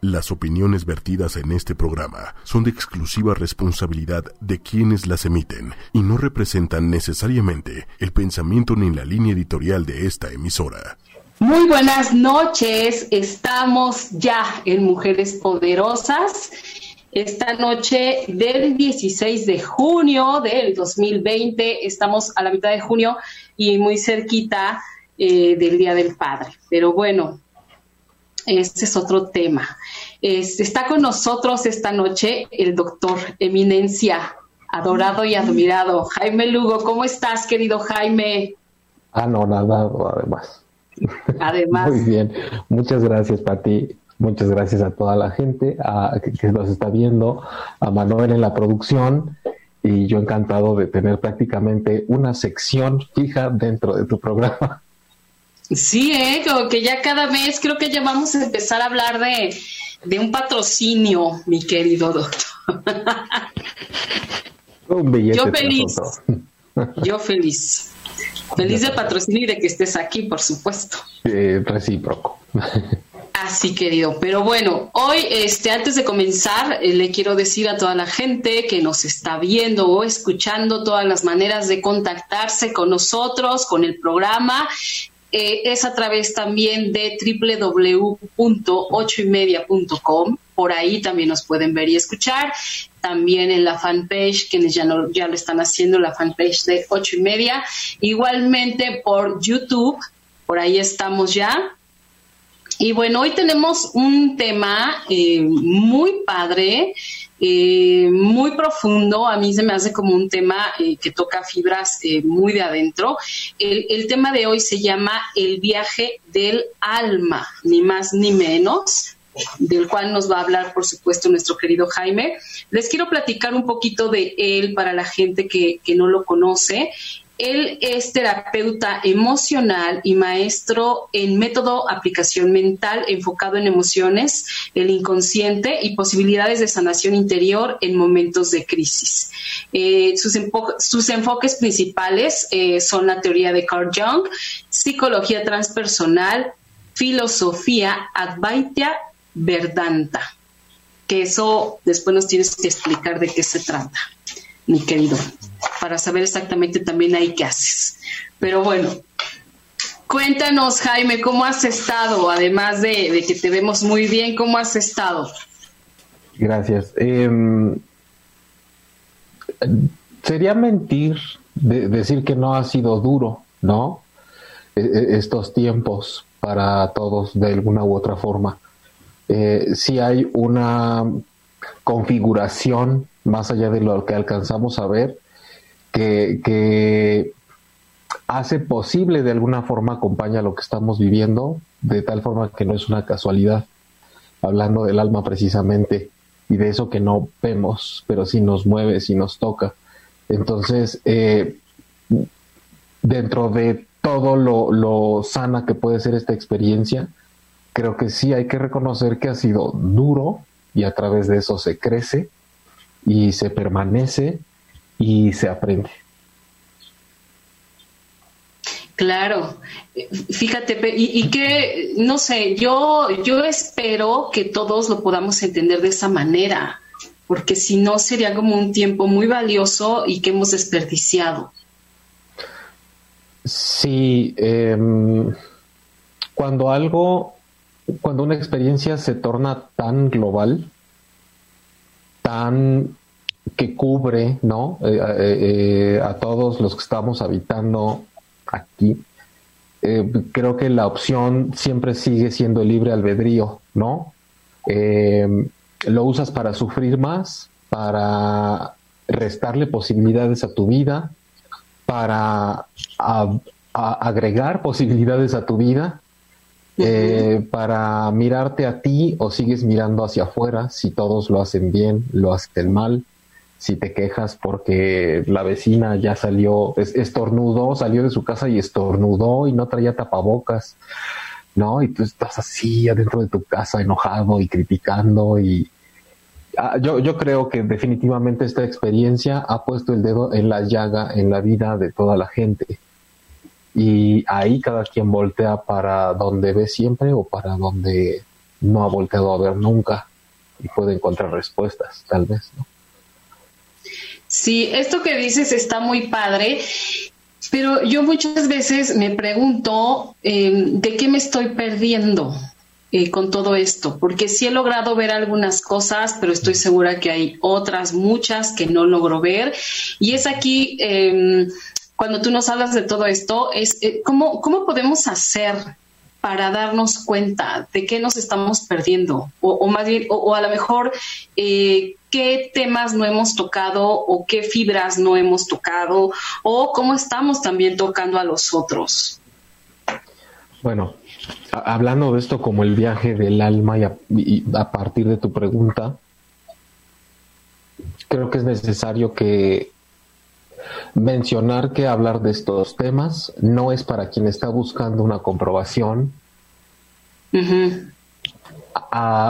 Las opiniones vertidas en este programa son de exclusiva responsabilidad de quienes las emiten y no representan necesariamente el pensamiento ni la línea editorial de esta emisora. Muy buenas noches, estamos ya en Mujeres Poderosas. Esta noche del 16 de junio del 2020, estamos a la mitad de junio y muy cerquita eh, del Día del Padre. Pero bueno, este es otro tema. está con nosotros esta noche el doctor Eminencia, adorado y admirado, Jaime Lugo. ¿Cómo estás, querido Jaime? Ah, no, nada, además. Además. Muy bien. Muchas gracias, Pati. Muchas gracias a toda la gente a, que nos está viendo, a Manuel en la producción y yo encantado de tener prácticamente una sección fija dentro de tu programa. Sí, ¿eh? como que ya cada vez creo que ya vamos a empezar a hablar de, un patrocinio, mi querido doctor. Un billete Yo feliz. Yo feliz. Feliz de patrocinio y de que estés aquí, por supuesto. Eh, recíproco. Así querido, pero bueno, hoy, este, antes de comenzar, eh, le quiero decir a toda la gente que nos está viendo o escuchando todas las maneras de contactarse con nosotros, con el programa, eh, es a través también de www.ochoymedia.com. Por ahí también nos pueden ver y escuchar. También en la fanpage, quienes ya, no, ya lo están haciendo, la fanpage de ocho y media. Igualmente por YouTube, por ahí estamos ya. Y bueno, hoy tenemos un tema eh, muy padre eh, muy profundo, a mí se me hace como un tema eh, que toca fibras eh, muy de adentro. El, el, tema de hoy se llama El viaje del alma, ni más ni menos del cual nos va a hablar, por supuesto, nuestro querido Jaime. Les quiero platicar un poquito de él para la gente que, que no lo conoce. Él es terapeuta emocional y maestro en método aplicación mental enfocado en emociones, el inconsciente y posibilidades de sanación interior en momentos de crisis. Eh, sus, enfoques principales eh, son la teoría de Carl Jung, psicología transpersonal, filosofía Advaita Vedanta, que eso después nos tienes que explicar de qué se trata mi querido, para saber exactamente también ahí qué haces. Pero bueno, cuéntanos, Jaime, ¿cómo has estado? Además de, que te vemos muy bien, ¿cómo has estado? Gracias. Em, sería mentir decir que no ha sido duro, ¿no? E, e, estos tiempos para todos de alguna u otra forma. Eh, si hay una configuración más allá de lo que alcanzamos a ver, que, hace posible de alguna forma acompaña lo que estamos viviendo, de tal forma que no es una casualidad, hablando del alma precisamente, y de eso que no vemos, pero sí nos mueve, sí nos toca. Entonces, eh, dentro de todo lo, lo sana que puede ser esta experiencia, creo que sí hay que reconocer que ha sido duro y a través de eso se crece y se permanece y se aprende. Claro, fíjate, y, que, no sé, yo, yo espero que todos lo podamos entender de esa manera, porque si no sería como un tiempo muy valioso y que hemos desperdiciado. Sí, em, cuando algo, cuando una experiencia se torna tan global, tan que cubre ¿no? Eh, eh, eh, a todos los que estamos habitando aquí. creo que la opción siempre sigue siendo el libre albedrío, ¿no? lo usas para sufrir más, para restarle posibilidades a tu vida, para agregar posibilidades a tu vida, para mirarte a ti o sigues mirando hacia afuera si todos lo hacen bien, lo hacen mal si te quejas porque la vecina ya salió, estornudó, salió de su casa y estornudó y no traía tapabocas, ¿no? Y tú estás así adentro de tu casa enojado y criticando y ah, yo, yo creo que definitivamente esta experiencia ha puesto el dedo en la llaga en la vida de toda la gente. Y ahí cada quien voltea para donde ve siempre o para donde no ha volteado a ver nunca y puede encontrar respuestas, tal vez, ¿no? Sí, esto que dices está muy padre, pero yo muchas veces me pregunto em, de qué me estoy perdiendo. Eh, con todo esto, porque sí he logrado ver algunas cosas, pero estoy segura que hay otras muchas que no logro ver. Y es aquí, em, cuando tú nos hablas de todo esto, es eh, ¿cómo, cómo podemos hacer para darnos cuenta de qué nos estamos perdiendo o, más bien o, a lo mejor eh, qué temas no hemos tocado o qué fibras no hemos tocado o cómo estamos también tocando a los otros. Bueno, hablando de esto como el viaje del alma y a partir de tu pregunta, creo que es necesario que mencionar que hablar de estos temas no es para quien está buscando una comprobación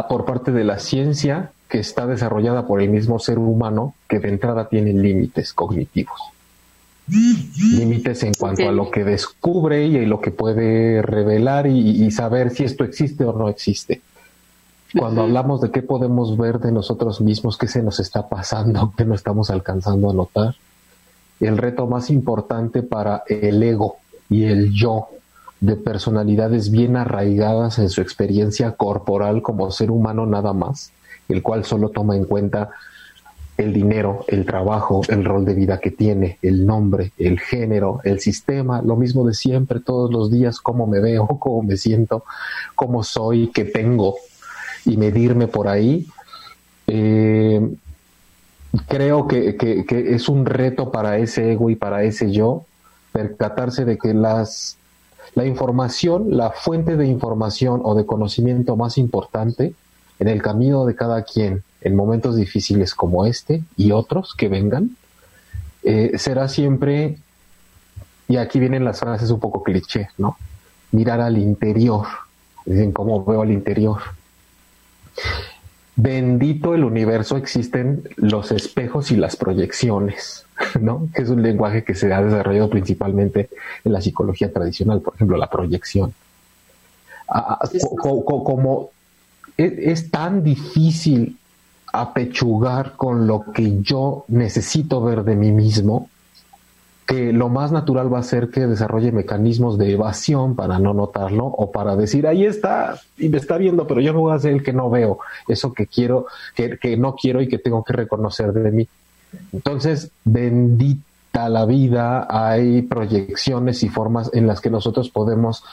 por parte de la ciencia que está desarrollada por el mismo ser humano que de entrada tiene límites cognitivos. Límites en cuanto a lo que descubre y lo que puede revelar y, saber si esto existe o no existe. Cuando hablamos de qué podemos ver de nosotros mismos, qué se nos está pasando, qué no estamos alcanzando a notar, el reto más importante para el ego y el yo de personalidades bien arraigadas en su experiencia corporal como ser humano nada más, el cual solo toma en cuenta el dinero, el trabajo, el rol de vida que tiene, el nombre, el género, el sistema, lo mismo de siempre, todos los días, cómo me veo, cómo me siento, cómo soy, qué tengo, y medirme por ahí, eh, creo que, que, es un reto para ese ego y para ese yo percatarse de que las, la información, la fuente de información o de conocimiento más importante en el camino de cada quien en momentos difíciles como este y otros que vengan, eh, será siempre, y aquí vienen las frases un poco cliché, ¿no? Mirar al interior, dicen cómo veo al interior bendito el universo existen los espejos y las proyecciones, ¿no? Que es un lenguaje que se ha desarrollado principalmente en la psicología tradicional, por ejemplo, la proyección. Ah, ah, como e, es tan difícil apechugar con lo que yo necesito ver de mí mismo, que lo más natural va a ser que desarrolle mecanismos de evasión para no notarlo o para decir, ahí está y me está viendo, pero yo no voy a ser el que no veo, eso que quiero, que, que no quiero y que tengo que reconocer de mí. Entonces, bendita la vida, hay proyecciones y formas en las que nosotros podemos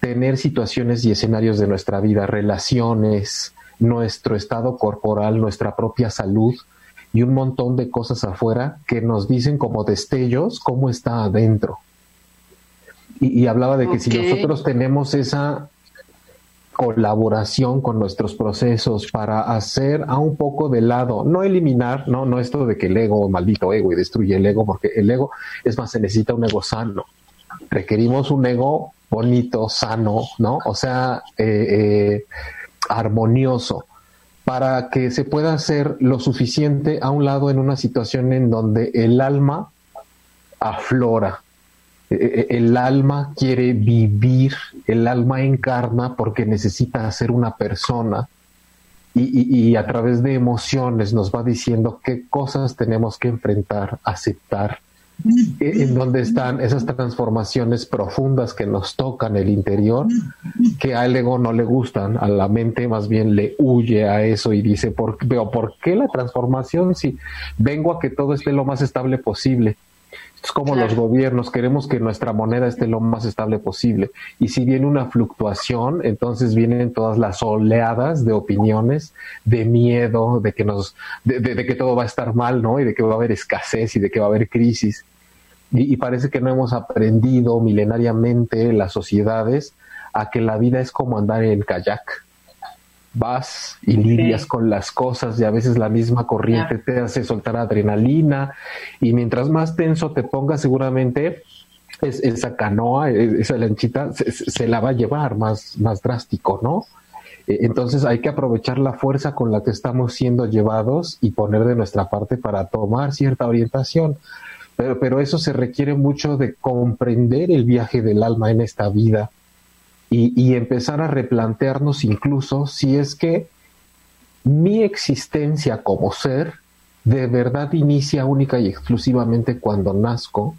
tener situaciones y escenarios de nuestra vida, relaciones, nuestro estado corporal, nuestra propia salud, y un montón de cosas afuera que nos dicen como destellos cómo está adentro. Y, hablaba de que si nosotros tenemos esa colaboración con nuestros procesos para hacer a un poco de lado, no eliminar, no, no esto de que el ego, maldito ego, y destruye el ego, porque el ego, es más, se necesita un ego sano. Requerimos un ego bonito, sano, ¿no? O sea, eh, eh, armonioso para que se pueda hacer lo suficiente a un lado en una situación en donde el alma aflora. E, e, el alma quiere vivir, el alma encarna porque necesita ser una persona y, a través de emociones nos va diciendo qué cosas tenemos que enfrentar, aceptar, en donde están esas transformaciones profundas que nos tocan el interior, que al ego no le gustan, a la mente más bien le huye a eso y dice, ¿por, veo, ¿por qué la transformación si vengo a que todo esté lo más estable posible? Es como los gobiernos, queremos que nuestra moneda esté lo más estable posible. Y si viene una fluctuación, entonces vienen todas las oleadas de opiniones, de miedo, de que nos, de, de, que todo va a estar mal, ¿no? Y de que va a haber escasez y de que va a haber crisis. Y, y parece que no hemos aprendido milenariamente las sociedades a que la vida es como andar en kayak vas y lidias con las cosas y a veces la misma corriente te hace soltar adrenalina y mientras más tenso te pongas seguramente es, esa canoa, e, esa lanchita se, la va a llevar más, más drástico, ¿no? E, entonces hay que aprovechar la fuerza con la que estamos siendo llevados y poner de nuestra parte para tomar cierta orientación. Pero, pero eso se requiere mucho de comprender el viaje del alma en esta vida y, empezar a replantearnos incluso si es que mi existencia como ser de verdad inicia única y exclusivamente cuando nazco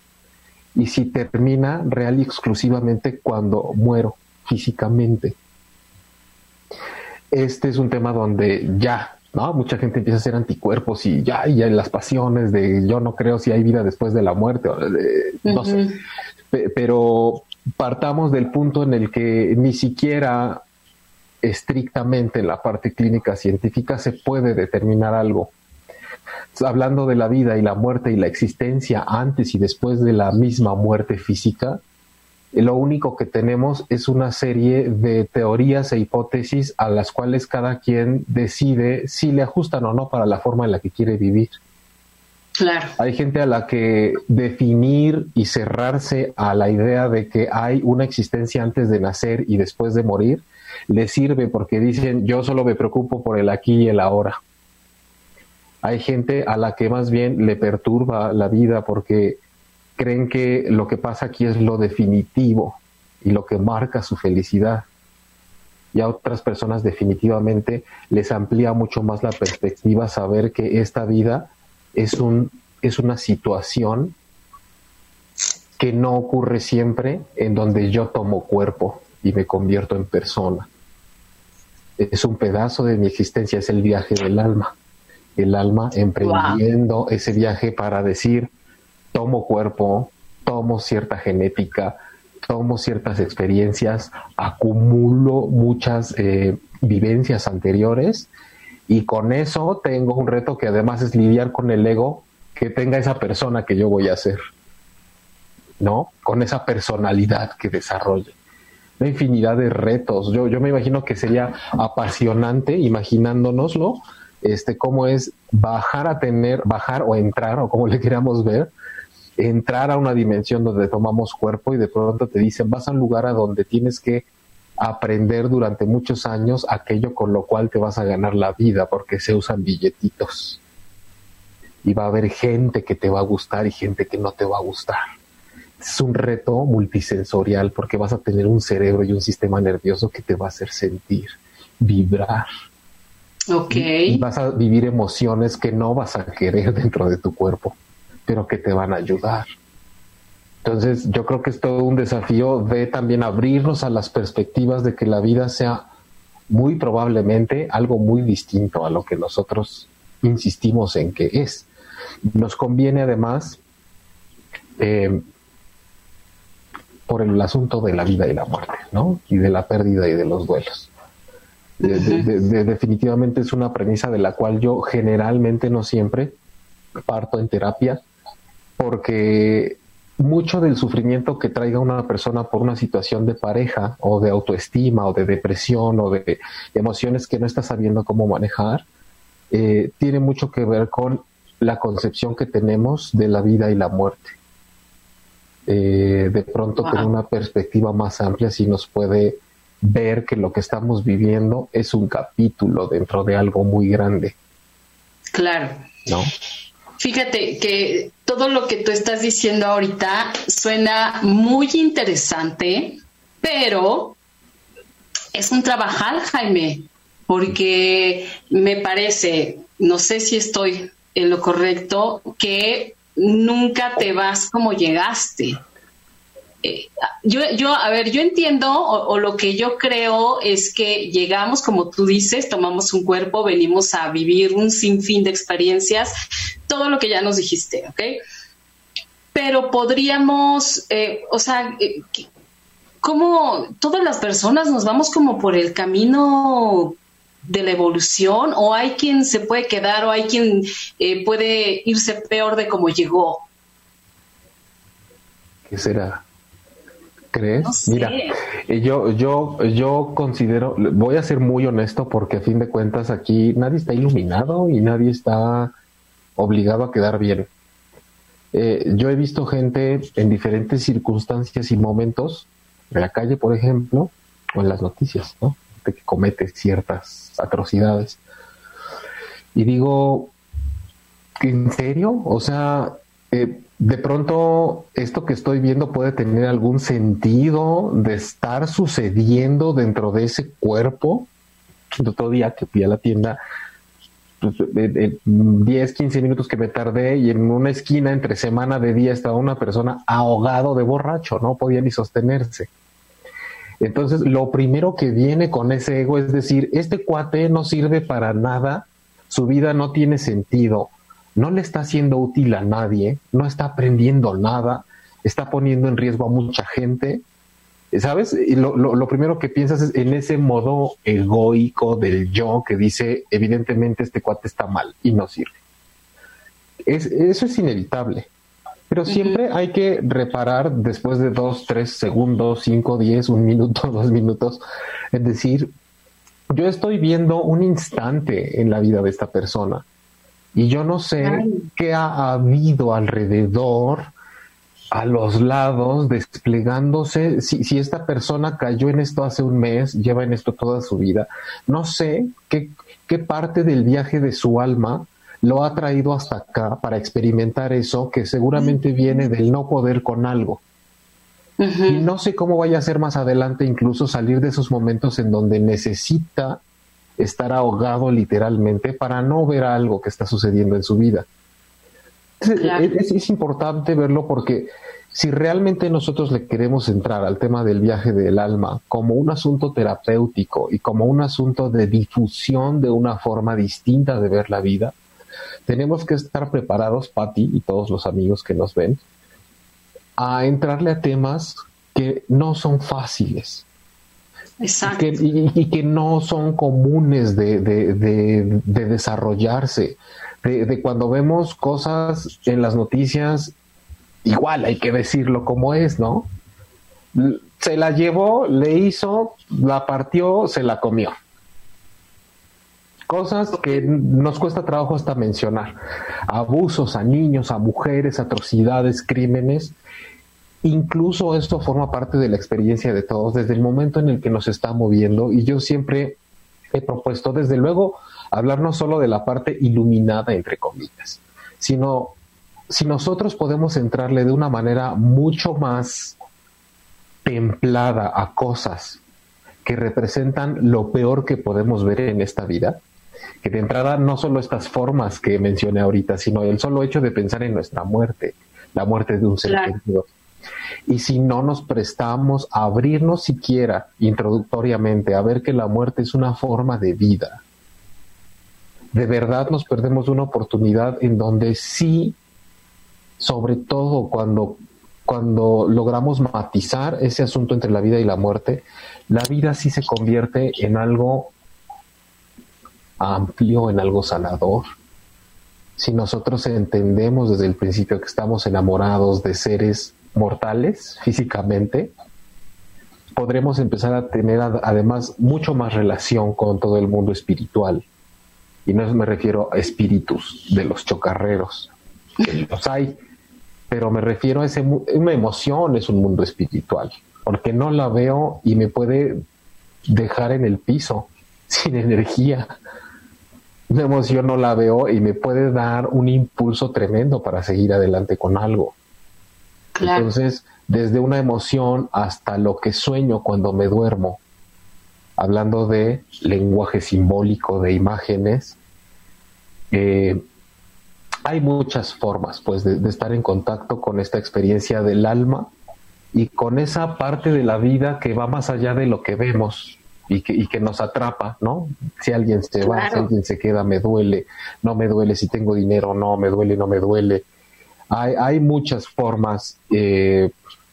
y si termina real y exclusivamente cuando muero físicamente. Este es un tema donde ya, ¿no? Mucha gente empieza a hacer anticuerpos y ya, y las pasiones de yo no creo si hay vida después de la muerte, no sé. Pero partamos del punto en el que ni siquiera estrictamente en la parte clínica científica se puede determinar algo. Hablando de la vida y la muerte y la existencia antes y después de la misma muerte física, lo único que tenemos es una serie de teorías e hipótesis a las cuales cada quien decide si le ajustan o no para la forma en la que quiere vivir. Claro. Hay gente a la que definir y cerrarse a la idea de que hay una existencia antes de nacer y después de morir le sirve porque dicen yo solo me preocupo por el aquí y el ahora. Hay gente a la que más bien le perturba la vida porque creen que lo que pasa aquí es lo definitivo y lo que marca su felicidad. Y a otras personas definitivamente les amplía mucho más la perspectiva saber que esta vida es, un, es una situación que no ocurre siempre en donde yo tomo cuerpo y me convierto en persona. Es un pedazo de mi existencia, es el viaje del alma. El alma emprendiendo ese viaje para decir, tomo cuerpo, tomo cierta genética, tomo ciertas experiencias, acumulo muchas eh, vivencias anteriores y con eso tengo un reto que además es lidiar con el ego que tenga esa persona que yo voy a ser, ¿no? Con esa personalidad que desarrolle. Una infinidad de retos. Yo, yo me imagino que sería apasionante, imaginándonoslo, este, cómo es bajar a tener, bajar o entrar, o como le queramos ver, entrar a una dimensión donde tomamos cuerpo y de pronto te dicen, vas a un lugar a donde tienes que aprender durante muchos años aquello con lo cual te vas a ganar la vida, porque se usan billetitos. Y va a haber gente que te va a gustar y gente que no te va a gustar. Es un reto multisensorial porque vas a tener un cerebro y un sistema nervioso que te va a hacer sentir, vibrar. Ok. y vas a vivir emociones que no vas a querer dentro de tu cuerpo, pero que te van a ayudar. Entonces, yo creo que es todo un desafío de también abrirnos a las perspectivas de que la vida sea muy probablemente algo muy distinto a lo que nosotros insistimos en que es. Nos conviene además eh, por el asunto de la vida y la muerte, ¿no? Y de la pérdida y de los duelos. definitivamente es una premisa de la cual yo generalmente, no siempre, parto en terapia, porque mucho del sufrimiento que traiga una persona por una situación de pareja o de autoestima o de depresión o de emociones que no está sabiendo cómo manejar, eh, tiene mucho que ver con la concepción que tenemos de la vida y la muerte. Eh, de pronto, con una perspectiva más amplia, sí nos puede ver que lo que estamos viviendo es un capítulo dentro de algo muy grande. Claro. ¿No? Fíjate que todo lo que tú estás diciendo ahorita suena muy interesante, pero es un trabajar, Jaime, porque me parece, no sé si estoy en lo correcto, que nunca te vas como llegaste. Eh, yo, yo, a ver, yo entiendo o, lo que yo creo es que llegamos, como tú dices, tomamos un cuerpo, venimos a vivir un sinfín de experiencias, todo lo que ya nos dijiste, ¿ok? Pero podríamos, eh, o sea, eh, ¿cómo todas las personas nos vamos como por el camino de la evolución o hay quien se puede quedar o hay quien puede irse peor de como llegó? ¿Qué será? ¿Crees? Mira, eh, yo, yo, yo considero, voy a ser muy honesto porque a fin de cuentas aquí nadie está iluminado y nadie está obligado a quedar bien. Eh, yo he visto gente en diferentes circunstancias y momentos, en la calle, por ejemplo, o en las noticias, ¿no? De que comete ciertas atrocidades. Y digo, ¿en serio? O sea, eh, de pronto esto que estoy viendo puede tener algún sentido de estar sucediendo dentro de ese cuerpo. El otro día que fui a la tienda, pues, 10, 15 minutos que me tardé y en una esquina entre semana de día estaba una persona ahogado de borracho, no podía ni sostenerse. Entonces, lo primero que viene con ese ego es decir, este cuate no sirve para nada, su vida no tiene sentido, no le está siendo útil a nadie, no está aprendiendo nada, está poniendo en riesgo a mucha gente. ¿Sabes? Y lo, lo, primero que piensas es en ese modo egoico del yo que dice, evidentemente este cuate está mal y no sirve. Es, eso es inevitable. Pero siempre hay que reparar después de dos, tres segundos, cinco, diez, un minuto, dos minutos, es decir, yo estoy viendo un instante en la vida de esta persona y yo no sé qué ha habido alrededor, a los lados, desplegándose. Si, si, esta persona cayó en esto hace un mes, lleva en esto toda su vida, no sé qué, qué parte del viaje de su alma lo ha traído hasta acá para experimentar eso que seguramente viene del no poder con algo. Y no sé cómo vaya a ser más adelante incluso salir de esos momentos en donde necesita estar ahogado literalmente para no ver algo que está sucediendo en su vida. Es, importante verlo porque si realmente nosotros le queremos entrar al tema del viaje del alma como un asunto terapéutico y como un asunto de difusión de una forma distinta de ver la vida, tenemos que estar preparados, Patti y todos los amigos que nos ven, a entrarle a temas que no son fáciles, y que, no son comunes de, desarrollarse. De, cuando vemos cosas en las noticias, igual hay que decirlo como es, ¿no? Se la llevó, le hizo, la partió, se la comió. Cosas que nos cuesta trabajo hasta mencionar. Abusos a niños, a mujeres, atrocidades, crímenes Incluso esto forma parte de la experiencia de todos desde el momento en el que nos está moviendo. Y yo siempre he propuesto, desde luego, hablar no solo de la parte iluminada, entre comillas, sino si nosotros podemos entrarle de una manera mucho más templada a cosas que representan lo peor que podemos ver en esta vida, que de entrada no solo estas formas que mencioné ahorita, sino el solo hecho de pensar en nuestra muerte, la muerte de un ser querido, y si no nos prestamos a abrirnos siquiera introductoriamente a ver que la muerte es una forma de vida, de verdad nos perdemos una oportunidad en donde sí, sobre todo cuando, cuando logramos matizar ese asunto entre la vida y la muerte, la vida sí se convierte en algo amplio, en algo sanador. Si nosotros entendemos desde el principio que estamos enamorados de seres mortales físicamente, podremos empezar a tener además mucho más relación con todo el mundo espiritual. Y no me refiero a espíritus de los chocarreros, que los hay, pero me refiero a ese, una emoción, es un mundo espiritual, porque no la veo y me puede dejar en el piso, sin energía. Una emoción no la veo y me puede dar un impulso tremendo para seguir adelante con algo. Entonces, desde una emoción hasta lo que sueño cuando me duermo, hablando de lenguaje simbólico, de imágenes, eh, hay muchas formas pues de, estar en contacto con esta experiencia del alma y con esa parte de la vida que va más allá de lo que vemos y que, y que nos atrapa, ¿no? Si alguien se va, si alguien se queda, me duele, no me duele, si tengo dinero, no, me duele, no me duele, hay, muchas formas, eh,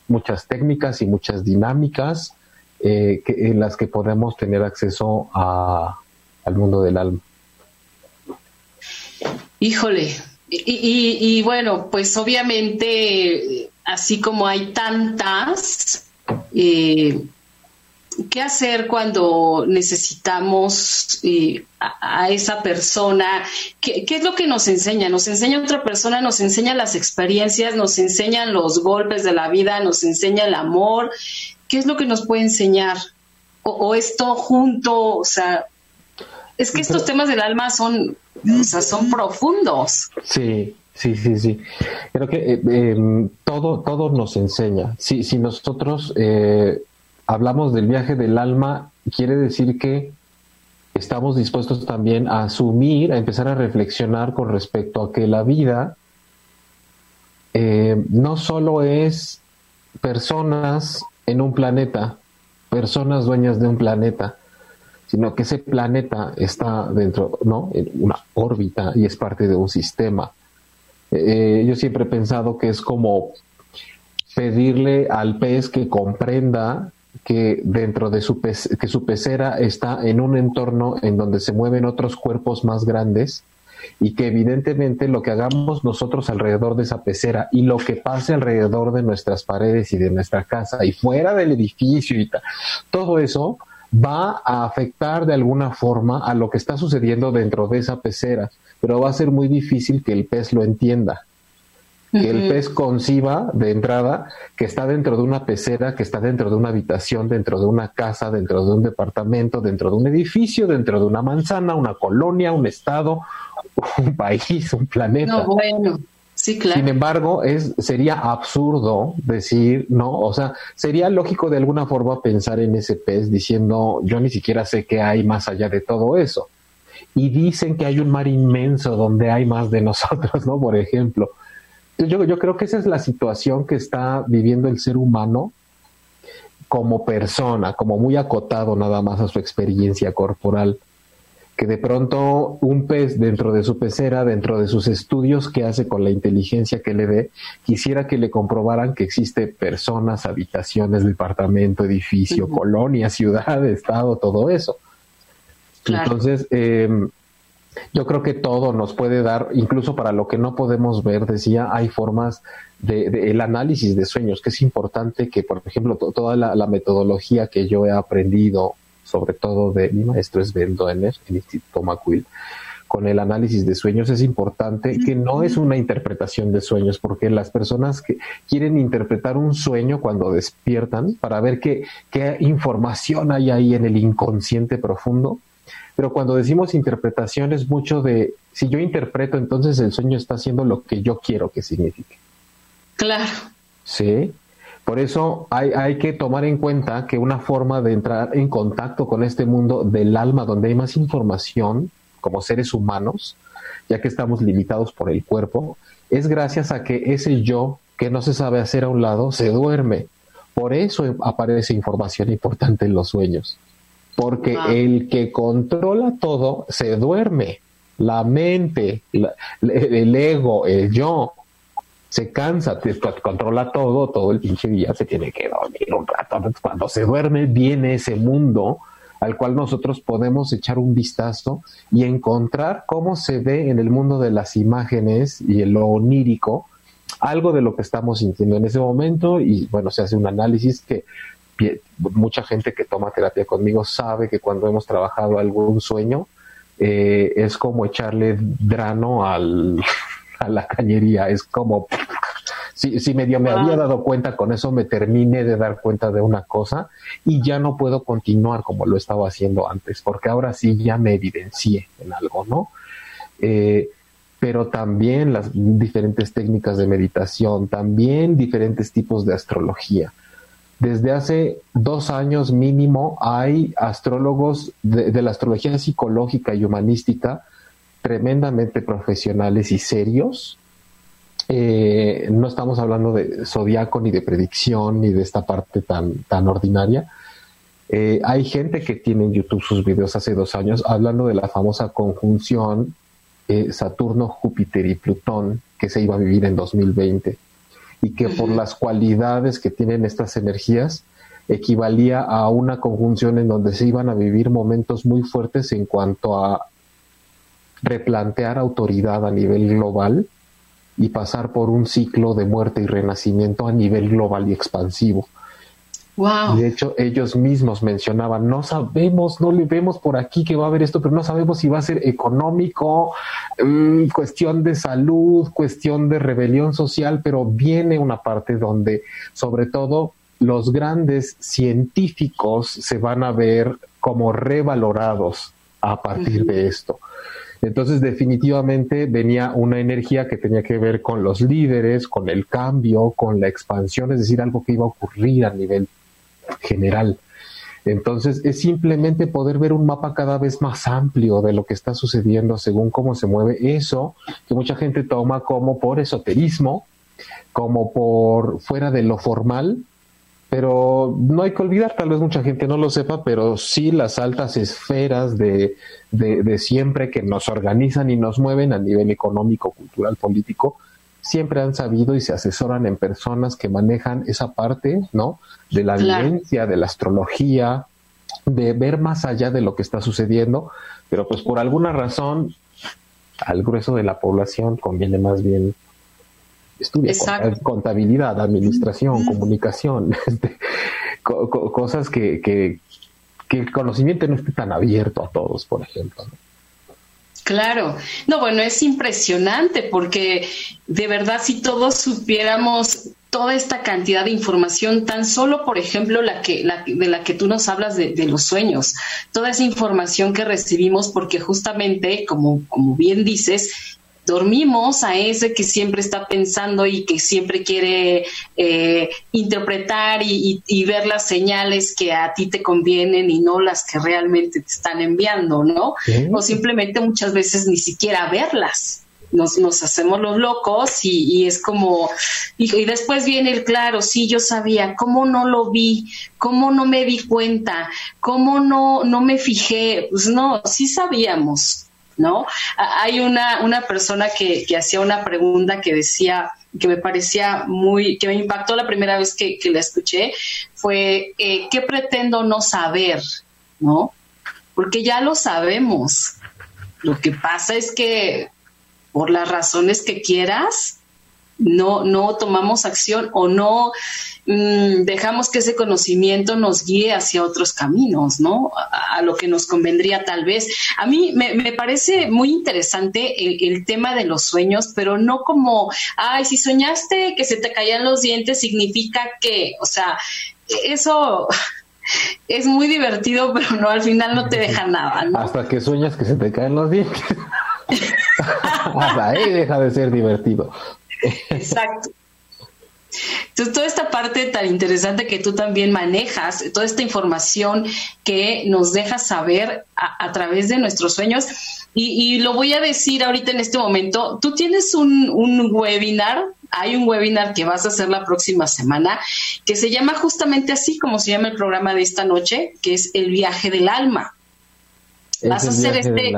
muchas técnicas y muchas dinámicas eh, en las que podemos tener acceso al mundo del alma. Híjole, y, bueno, pues obviamente, así como hay tantas, eh, ¿qué hacer cuando necesitamos eh, a, esa persona? ¿Qué, es lo que nos enseña? Nos enseña otra persona, nos enseña las experiencias, nos enseñan los golpes de la vida, nos enseña el amor. ¿Qué es lo que nos puede enseñar? O, esto junto, o sea, es que estos temas del alma son, o sea, son profundos. Sí, Sí, sí, sí. Creo que eh, em, todo, todo nos enseña. Si, si nosotros eh, hablamos del viaje del alma, quiere decir que estamos dispuestos también a asumir, a empezar a reflexionar con respecto a que la vida eh, no solo es personas en un planeta, personas dueñas de un planeta, sino que ese planeta está dentro, ¿no? En una órbita y es parte de un sistema. Eh, yo siempre he pensado que es como pedirle al pez que comprenda que dentro de su que su pecera está en un entorno en donde se mueven otros cuerpos más grandes y que evidentemente lo que hagamos nosotros alrededor de esa pecera y lo que pase alrededor de nuestras paredes y de nuestra casa y fuera del edificio y todo eso va a afectar de alguna forma a lo que está sucediendo dentro de esa pecera pero va a ser muy difícil que el pez lo entienda. Que el pez conciba de entrada que está dentro de una pecera, que está dentro de una habitación, dentro de una casa, dentro de un departamento, dentro de un edificio, dentro de una manzana, una colonia, un estado, un país, un planeta. No, bueno. Sí, claro. Sin embargo, es, sería absurdo decir, no, o sea, sería lógico de alguna forma pensar en ese pez diciendo, yo ni siquiera sé qué hay más allá de todo eso y dicen que hay un mar inmenso donde hay más de nosotros, ¿no? Por ejemplo. Yo, yo creo que esa es la situación que está viviendo el ser humano como persona, como muy acotado nada más a su experiencia corporal, que de pronto un pez dentro de su pecera, dentro de sus estudios que hace con la inteligencia que le dé, quisiera que le comprobaran que existe personas, habitaciones, departamento, edificio, colonia, ciudad, estado, todo eso. Entonces, em, yo creo que todo nos puede dar, incluso para lo que no podemos ver, decía, hay formas de, el análisis de sueños, que es importante que, por ejemplo, toda la, metodología que yo he aprendido, sobre todo de mi maestro es Ben Doener, en Instituto McQuill, con el análisis de sueños es importante que no es una interpretación de sueños, porque las personas que quieren interpretar un sueño cuando despiertan para ver qué, qué información hay ahí en el inconsciente profundo, pero cuando decimos interpretación es mucho de, si yo interpreto, entonces el sueño está haciendo lo que yo quiero que signifique. Claro. Sí. Por eso hay, hay, que tomar en cuenta que una forma de entrar en contacto con este mundo del alma, donde hay más información como seres humanos, ya que estamos limitados por el cuerpo, es gracias a que ese yo que no se sabe hacer a un lado se duerme. Por eso aparece información importante en los sueños porque el que controla todo se duerme. La mente, el ego, el yo, se cansa, te, controla todo, todo el pinche día se tiene que dormir un rato. Cuando se duerme viene ese mundo al cual nosotros podemos echar un vistazo y encontrar cómo se ve en el mundo de las imágenes y lo onírico algo de lo que estamos sintiendo en ese momento y bueno, se hace un análisis que mucha gente que toma terapia conmigo sabe que cuando hemos trabajado algún sueño, eh, es como echarle drano al, a la cañería, es como, si, si medio me había dado cuenta con eso, me terminé de dar cuenta de una cosa y ya no puedo continuar como lo estaba haciendo antes, porque ahora sí ya me evidencié en algo, ¿no? Eh, pero también las diferentes técnicas de meditación, también diferentes tipos de astrología. Desde hace dos años mínimo hay astrólogos de, la astrología psicológica y humanística tremendamente profesionales y serios. Eh, no estamos hablando de zodiaco ni de predicción ni de esta parte tan, tan ordinaria. Eh, hay gente que tiene en YouTube sus videos hace dos años hablando de la famosa conjunción eh, Saturno, Júpiter y Plutón que se iba a vivir en 2020 y que por las cualidades que tienen estas energías equivalía a una conjunción en donde se iban a vivir momentos muy fuertes en cuanto a replantear autoridad a nivel global y pasar por un ciclo de muerte y renacimiento a nivel global y expansivo. De hecho, ellos mismos mencionaban, no sabemos, no le vemos por aquí que va a haber esto, pero no sabemos si va a ser económico, mm, cuestión de salud, cuestión de rebelión social, pero viene una parte donde, sobre todo, los grandes científicos se van a ver como revalorados a partir de esto. Entonces, definitivamente venía una energía que tenía que ver con los líderes, con el cambio, con la expansión, es decir, algo que iba a ocurrir a nivel general. Entonces, es simplemente poder ver un mapa cada vez más amplio de lo que está sucediendo según cómo se mueve eso, que mucha gente toma como por esoterismo, como por fuera de lo formal, pero no hay que olvidar, tal vez mucha gente no lo sepa, pero sí las altas esferas de, siempre que nos organizan y nos mueven a nivel económico, cultural, político, siempre han sabido y se asesoran en personas que manejan esa parte, ¿no? De la vivencia, de la astrología, de ver más allá de lo que está sucediendo, pero pues por alguna razón al grueso de la población conviene más bien estudia contabilidad, administración, comunicación, este, cosas que, que, el conocimiento no esté tan abierto a todos, por ejemplo. Claro, no, bueno, es impresionante porque de verdad si todos supiéramos toda esta cantidad de información, tan solo, por ejemplo, la que, de la que tú nos hablas de, de, los sueños, toda esa información que recibimos, porque justamente, como, como bien dices, dormimos a ese que siempre está pensando y que siempre quiere eh, interpretar y, ver las señales que a ti te convienen y no las que realmente te están enviando, ¿no? O simplemente muchas veces ni siquiera verlas. Nos, nos hacemos los locos y, es como, y, y, después viene el claro, sí, yo sabía, ¿cómo no lo vi? ¿Cómo no me di cuenta? ¿Cómo no, no me fijé? Pues no, sí sabíamos, ¿no? Hay una, una persona que, que hacía una pregunta que decía, que me parecía muy, que me impactó la primera vez que, la escuché, fue, eh, ¿qué pretendo no saber? ¿No? Porque ya lo sabemos. Lo que pasa es que por las razones que quieras, no, no tomamos acción o no mm, dejamos que ese conocimiento nos guíe hacia otros caminos, ¿no? A, lo que nos convendría tal vez. A mí me, parece muy interesante el, el, tema de los sueños, pero no como, ay, si soñaste que se te caían los dientes, significa que, o sea, eso es muy divertido, pero no, al final no te deja nada, ¿no? Hasta que sueñas que se te caen los dientes. Hasta ahí deja de ser divertido. Exacto. Entonces, toda esta parte tan interesante que tú también manejas, toda esta información que nos dejas saber a, través de nuestros sueños, y, lo voy a decir ahorita en este momento, tú tienes un, un webinar, hay un webinar que vas a hacer la próxima semana, que se llama justamente así como se llama el programa de esta noche, que es el viaje del alma vas a hacer este,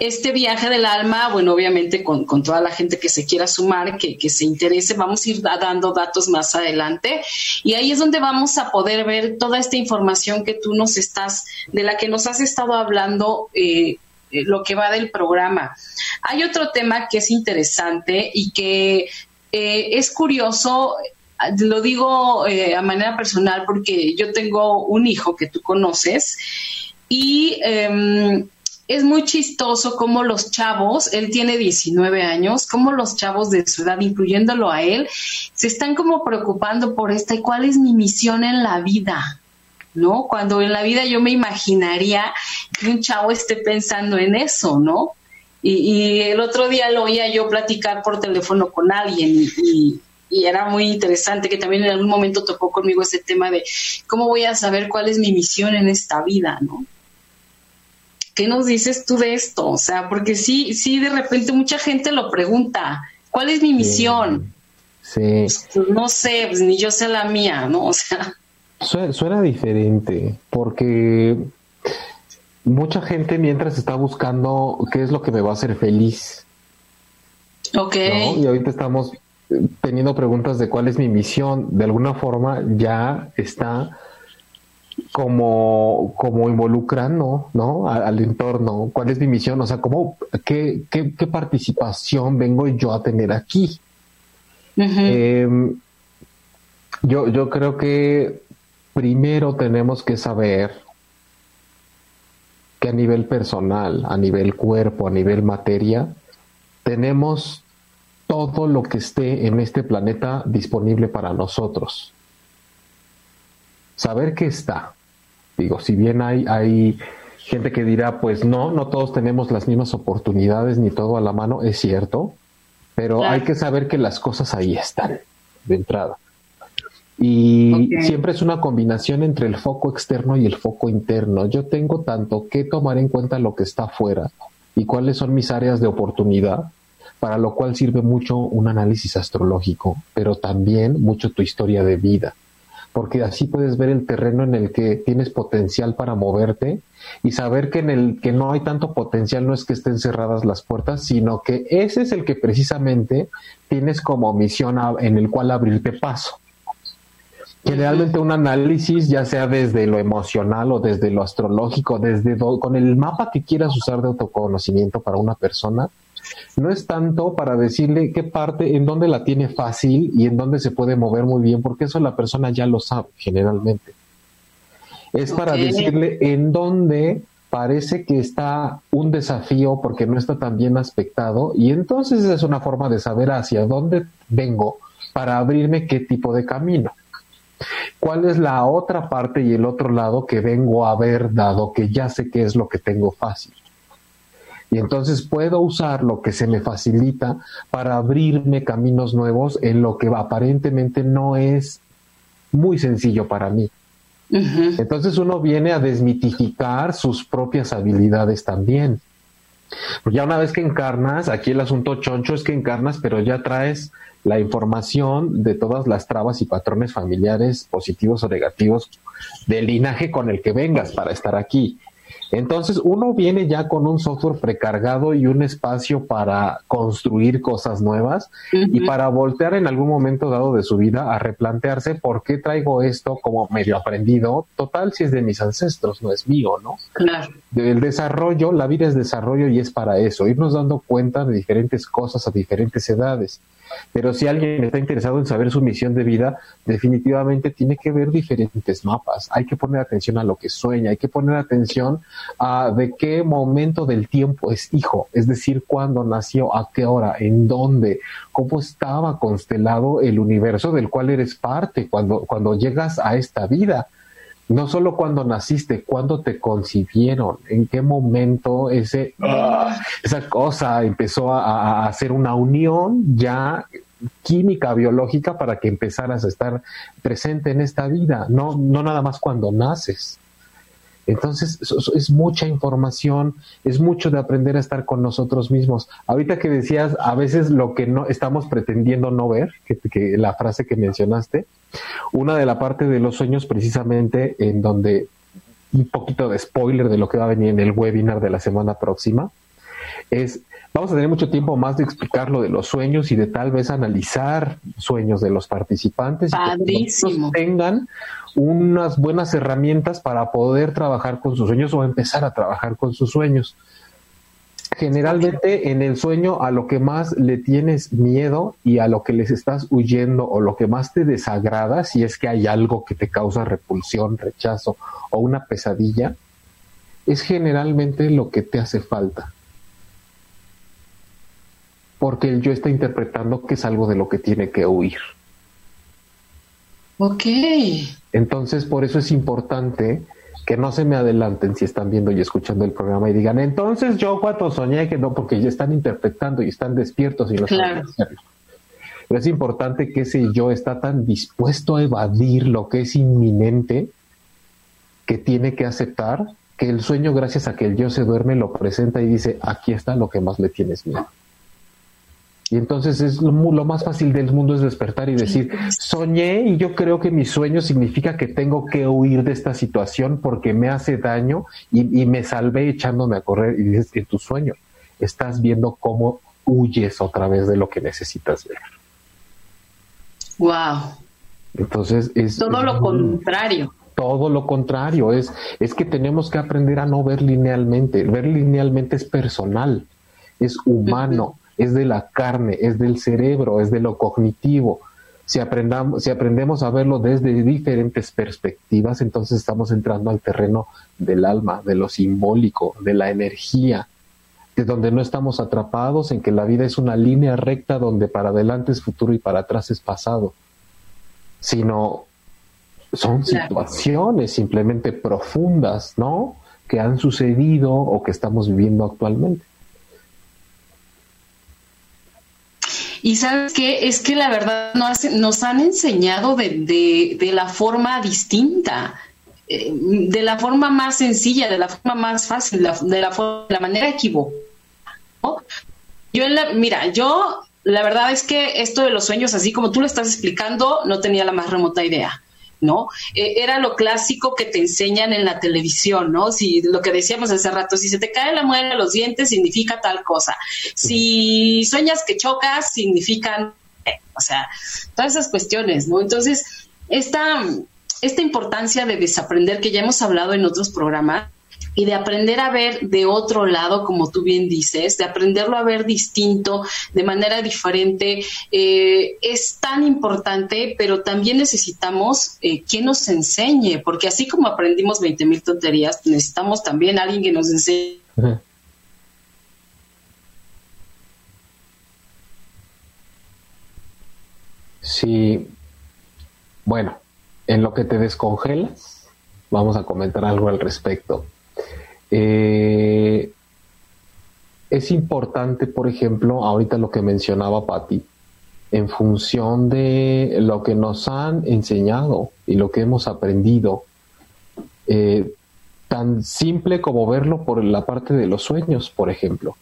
este viaje del alma, bueno, obviamente con, toda la gente que se quiera sumar, que, se interese, vamos a ir dando datos más adelante y ahí es donde vamos a poder ver toda esta información que tú nos estás, de la que nos has estado hablando. Eh, eh, lo que va del programa. Hay otro tema que es interesante y que eh, es curioso, lo digo a manera personal porque yo tengo un hijo que tú conoces y em, es muy chistoso cómo los chavos, él tiene 19 años, cómo los chavos de su edad, incluyéndolo a él, se están como preocupando por esta y cuál es mi misión en la vida. ¿No? Cuando en la vida yo me imaginaría que un chavo esté pensando en eso, ¿no? Y, el otro día lo oía yo platicar por teléfono con alguien y, y era muy interesante que también en algún momento tocó conmigo ese tema de cómo voy a saber cuál es mi misión en esta vida, ¿no? ¿Qué nos dices tú de esto? O sea, porque sí, sí, de repente mucha gente lo pregunta, ¿cuál es mi misión? Sí. Pues, no sé, pues, ni yo sé la mía, ¿no? O sea. Suena, diferente, porque mucha gente mientras está buscando qué es lo que me va a hacer feliz. Ok. Y ahorita estamos teniendo preguntas de cuál es mi misión. De alguna forma ya está como, como involucrando ¿no? Al, entorno, cuál es mi misión, o sea, cómo, qué, qué, qué participación vengo yo a tener aquí. Em, yo, yo creo que primero tenemos que saber que a nivel personal, a nivel cuerpo, a nivel materia, tenemos todo lo que esté en este planeta disponible para nosotros saber que está. Digo, si bien hay, hay Gente que dirá, pues no, no todos tenemos las mismas oportunidades ni todo a la mano, es cierto, pero hay que saber que las cosas ahí están de entrada. Y siempre es una combinación entre el foco externo y el foco interno. Yo tengo tanto que tomar en cuenta lo que está afuera y cuáles son mis áreas de oportunidad, para lo cual sirve mucho un análisis astrológico, pero también mucho tu historia de vida, porque así puedes ver el terreno en el que tienes potencial para moverte y saber que en el que no hay tanto potencial no es que estén cerradas las puertas, sino que ese es el que precisamente tienes como misión en el cual abrirte paso. Generalmente un análisis, ya sea desde lo emocional o desde lo astrológico, desde con el mapa que quieras usar de autoconocimiento para una persona, no es tanto para decirle qué parte, en dónde la tiene fácil y en dónde se puede mover muy bien, porque eso la persona ya lo sabe generalmente. Es para decirle en dónde parece que está un desafío porque no está tan bien aspectado y entonces es una forma de saber hacia dónde vengo para abrirme qué tipo de camino. ¿Cuál es la otra parte y el otro lado que vengo a ver dado que ya sé qué es lo que tengo fácil? Y entonces puedo usar lo que se me facilita para abrirme caminos nuevos en lo que aparentemente no es muy sencillo para mí. Entonces uno viene a desmitificar sus propias habilidades también. ya una vez que encarnas, aquí el asunto choncho es que encarnas, pero ya traes la información de todas las trabas y patrones familiares positivos o negativos del linaje con el que vengas para estar aquí. Entonces uno viene ya con un software precargado y un espacio para construir cosas nuevas y para voltear en algún momento dado de su vida a replantearse por qué traigo esto como medio aprendido. Total, si es de mis ancestros, no es mío, ¿no? Claro. Del desarrollo, la vida es desarrollo y es para eso, irnos dando cuenta de diferentes cosas a diferentes edades. Pero si alguien está interesado en saber su misión de vida, definitivamente tiene que ver diferentes mapas. Hay que poner atención a lo que sueña, hay que poner atención a de qué momento del tiempo es hijo, es decir, cuándo nació, a qué hora, en dónde, cómo estaba constelado el universo del cual eres parte cuando, cuando llegas a esta vida no solo cuando naciste, cuándo te concibieron, en qué momento ese, ah. esa cosa empezó a, hacer una unión ya química, biológica, para que empezaras a estar presente en esta vida, no, no nada más cuando naces. Entonces, es mucha información, es mucho de aprender a estar con nosotros mismos. Ahorita que decías, a veces lo que no estamos pretendiendo no ver, que, la frase que mencionaste, una de la parte de los sueños precisamente en donde un poquito de spoiler de lo que va a venir en el webinar de la semana próxima, es, vamos a tener mucho tiempo más de explicar lo de los sueños y de tal vez analizar sueños de los participantes Padrísimo. y que tengan unas buenas herramientas para poder trabajar con sus sueños o empezar a trabajar con sus sueños. Generalmente en el sueño a lo que más le tienes miedo y a lo que les estás huyendo o lo que más te desagrada, si es que hay algo que te causa repulsión, rechazo o una pesadilla, es generalmente lo que te hace falta. Porque el yo está interpretando que es algo de lo que tiene que huir. Ok. Entonces, por eso es importante que no se me adelanten si están viendo y escuchando el programa y digan, entonces yo cuando soñé que no, porque ya están interpretando y están despiertos y no claro. saben Pero es importante que ese yo está tan dispuesto a evadir lo que es inminente que tiene que aceptar que el sueño, gracias a que el yo se duerme, lo presenta y dice, aquí está lo que más le tienes miedo. Y entonces es lo, más fácil del mundo es despertar y decir, soñé y yo creo que mi sueño significa que tengo que huir de esta situación porque me hace daño y, me salvé echándome a correr. Y dices, en tu sueño estás viendo cómo huyes otra vez de lo que necesitas ver. Wow. Entonces es... Todo lo contrario todo lo contrario, es, es que tenemos que aprender a no ver linealmente. Ver linealmente es personal, es humano, es de la carne, es del cerebro, es de lo cognitivo. Si, aprendamos, si aprendemos a verlo desde diferentes perspectivas, entonces estamos entrando al terreno del alma, de lo simbólico, de la energía, de donde no estamos atrapados en que la vida es una línea recta donde para adelante es futuro y para atrás es pasado, sino son situaciones simplemente profundas, ¿no? que han sucedido o que estamos viviendo actualmente. Y sabes qué, es que la verdad nos, han enseñado de, la forma distinta, eh, de la forma más sencilla, de la forma más fácil, de la, la manera equivocada. Yo, mira, yo la verdad es que esto de los sueños, así como tú lo estás explicando, no tenía la más remota idea. ¿No? Eh, era lo clásico que te enseñan en la televisión, ¿no? Si lo que decíamos hace rato, si se te cae la muela los dientes, significa tal cosa. Si sueñas que chocas, significan, o sea, todas esas cuestiones, ¿no? Entonces, esta, esta importancia de desaprender que ya hemos hablado en otros programas, y de aprender a ver de otro lado, como tú bien dices, de aprenderlo a ver distinto, de manera diferente, eh, es tan importante, pero también necesitamos eh, quien nos enseñe, porque así como aprendimos 20 mil tonterías, necesitamos también alguien que nos enseñe. Sí, bueno, en lo que te descongelas, vamos a comentar algo al respecto. Eh, es importante, por ejemplo, ahorita lo que mencionaba Patti, en función de lo que nos han enseñado y lo que hemos aprendido, eh, tan simple como verlo por la parte de los sueños, por ejemplo.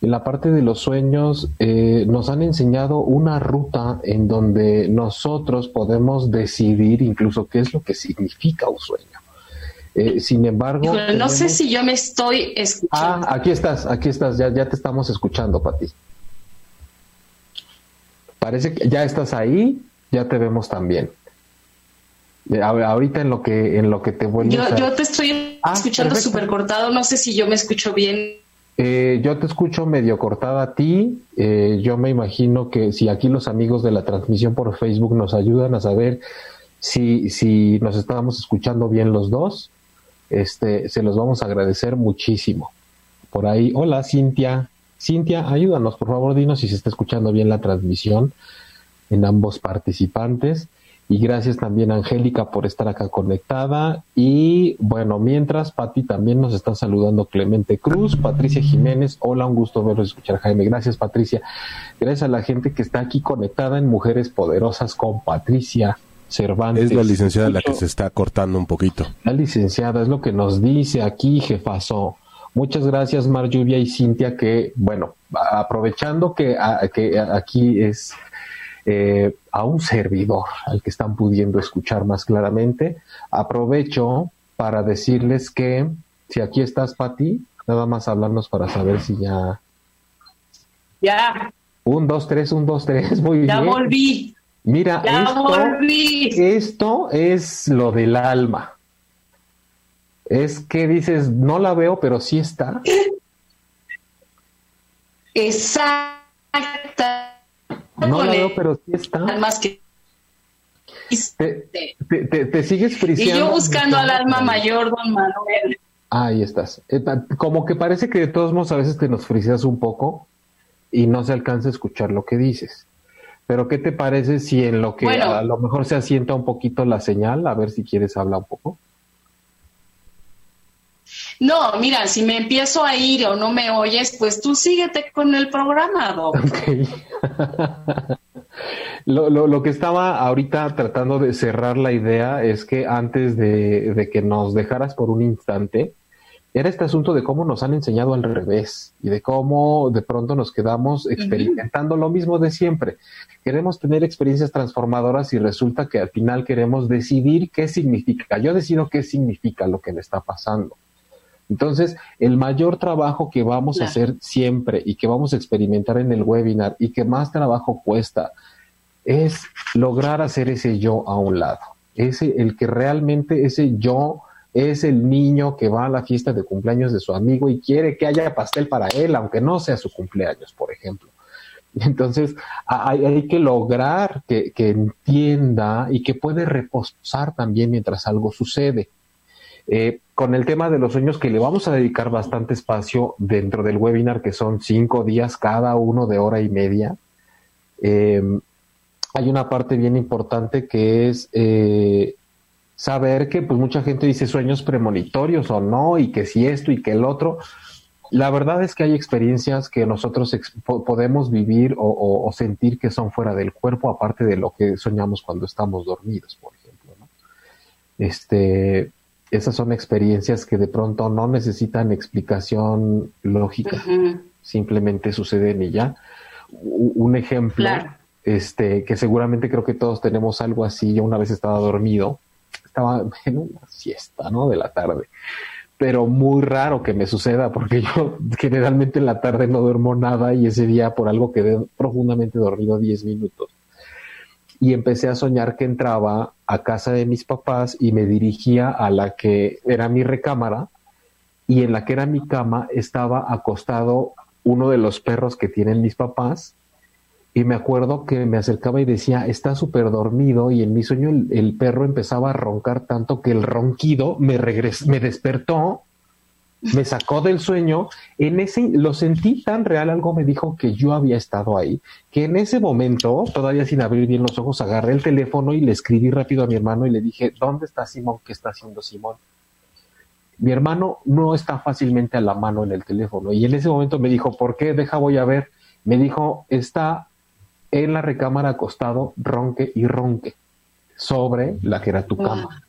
En la parte de los sueños eh, nos han enseñado una ruta en donde nosotros podemos decidir incluso qué es lo que significa un sueño. Eh, sin embargo... no sé si yo me estoy escuchando. Ah, aquí estás, aquí estás, ya, ya te estamos escuchando, Pati. Parece que ya estás ahí, ya te vemos también. Eh, ahorita en lo que en lo que te vuelvo yo, yo te estoy ah, escuchando súper cortado, no sé si yo me escucho bien. Eh, yo te escucho medio cortada a ti. yo me imagino que si aquí los amigos de la transmisión por Facebook nos ayudan a saber si, si nos estábamos escuchando bien los dos, este, se los vamos a agradecer muchísimo. Por ahí, hola Cintia. Cintia, ayúdanos, por favor, dinos si se está escuchando bien la transmisión en ambos participantes. Y gracias también, Angélica, por estar acá conectada. Y bueno, mientras, Pati también nos está saludando Clemente Cruz, Patricia Jiménez. Hola, un gusto verlos escuchar, Jaime. Gracias, Patricia. Gracias a la gente que está aquí conectada en Mujeres Poderosas con Patricia. Cervantes. Es la licenciada la que se está cortando un poquito. La licenciada es lo que nos dice aquí, jefazo. Muchas gracias, Mar Lluvia y Cintia, que, bueno, aprovechando que, que aquí es eh, a un servidor al que están pudiendo escuchar más claramente, aprovecho para decirles que, si aquí estás, Pati, nada más hablarnos para saber si ya... Ya. Un, dos, tres, un, dos, tres, muy bien. Ya volví. Mira, esto, es lo del alma. Es que dices, no la veo, pero sí está. Exacto. No la veo, pero sí está. Más que te, sigues friseando. Y yo buscando al alma mayor, don Manuel. Ahí estás. Eh, como que parece que de todos modos a veces te nos friseas un poco y no se alcanza a escuchar lo que dices. Pero ¿qué te parece si en lo que a lo mejor se asienta un poquito la señal, a ver si quieres hablar un poco? No, mira, si me empiezo a ir o no me oyes, pues tú síguete con el programa, Doc. lo, lo, lo, que estaba ahorita tratando de cerrar la idea es que antes de, de que nos dejaras por un instante, era este asunto de cómo nos han enseñado al revés y de cómo de pronto nos quedamos experimentando lo mismo de siempre. Queremos tener experiencias transformadoras y resulta que al final queremos decidir qué significa. Yo decido qué significa lo que me está pasando. Entonces, el mayor trabajo que vamos a hacer siempre y que vamos a experimentar en el webinar y que más trabajo cuesta es lograr hacer ese yo a un lado. Ese, el que realmente ese yo es el niño que va a la fiesta de cumpleaños de su amigo y quiere que haya pastel para él, aunque no sea su cumpleaños, por ejemplo. Entonces, hay, que lograr que, entienda y que puede reposar también mientras algo sucede. Eh, con el tema de los sueños que le vamos a dedicar bastante espacio dentro del webinar, que son cinco días cada uno de hora y media, eh, hay una parte bien importante que es eh, saber que pues mucha gente dice sueños premonitorios o no, y que si esto y que el otro. La verdad es que hay experiencias que nosotros podemos vivir o, sentir que son fuera del cuerpo, aparte de lo que soñamos cuando estamos dormidos, por ejemplo. ¿no? Este, esas son experiencias que de pronto no necesitan explicación lógica, simplemente suceden y ya. Un ejemplo, este, que seguramente creo que todos tenemos algo así. Yo una vez estaba dormido, estaba en una siesta, ¿no? De la tarde. Pero muy raro que me suceda porque yo generalmente en la tarde no duermo nada y ese día por algo quedé profundamente dormido 10 minutos y empecé a soñar que entraba a casa de mis papás y me dirigía a la que era mi recámara y en la que era mi cama estaba acostado uno de los perros que tienen mis papás y me acuerdo que me acercaba y decía, está súper dormido y en mi sueño el, perro empezaba a roncar tanto que el ronquido me, me despertó me sacó del sueño, en ese lo sentí tan real, algo me dijo que yo había estado ahí, que en ese momento, todavía sin abrir bien los ojos, agarré el teléfono y le escribí rápido a mi hermano y le dije, ¿dónde está Simón? ¿Qué está haciendo Simón? Mi hermano no está fácilmente a la mano en el teléfono y en ese momento me dijo, ¿por qué? Deja, voy a ver. Me dijo, está en la recámara acostado, ronque y ronque, sobre la que era tu cama.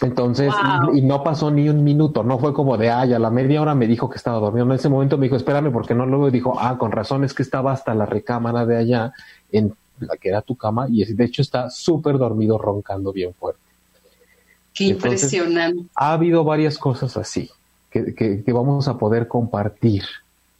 Entonces, y, no pasó ni un minuto, no fue como de, ay, a la media hora me dijo que estaba dormido. En ese momento me dijo, espérame, porque no luego dijo, ah, con razón es que estaba hasta la recámara de allá, en la que era tu cama, y de hecho está súper dormido, roncando bien fuerte. Qué impresionante. Ha habido varias cosas así que, que, vamos a poder compartir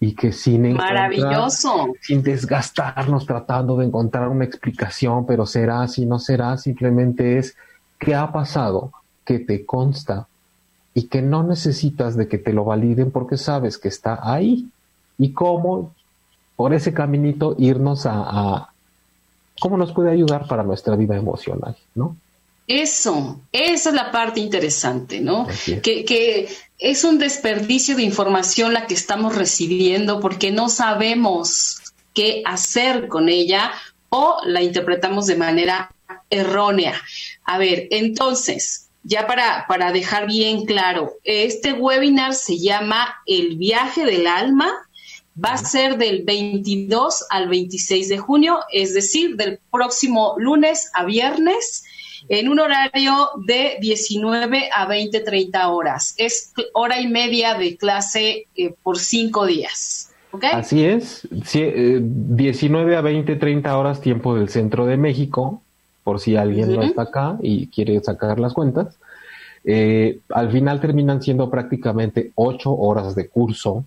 y que sin maravilloso sin desgastarnos tratando de encontrar una explicación, pero será si no será, simplemente es qué ha pasado que te consta y que no necesitas de que te lo validen porque sabes que está ahí. Y cómo por ese caminito irnos a, cómo nos puede ayudar para nuestra vida emocional, ¿no? Eso, esa es la parte interesante, ¿no? Que, que, es un desperdicio de información la que estamos recibiendo porque no sabemos qué hacer con ella o la interpretamos de manera errónea. A ver, entonces, ya para, para dejar bien claro, este webinar se llama El viaje del alma. Va a ser del 22 al 26 de junio, es decir, del próximo lunes a viernes, en un horario de 19 a 20, 30 horas. Es hora y media de clase eh, por cinco días. Así es, 19 eh, a 20, 30 horas tiempo del centro de México, por si alguien no está acá y quiere sacar las cuentas. Eh, al final terminan siendo prácticamente ocho horas de curso,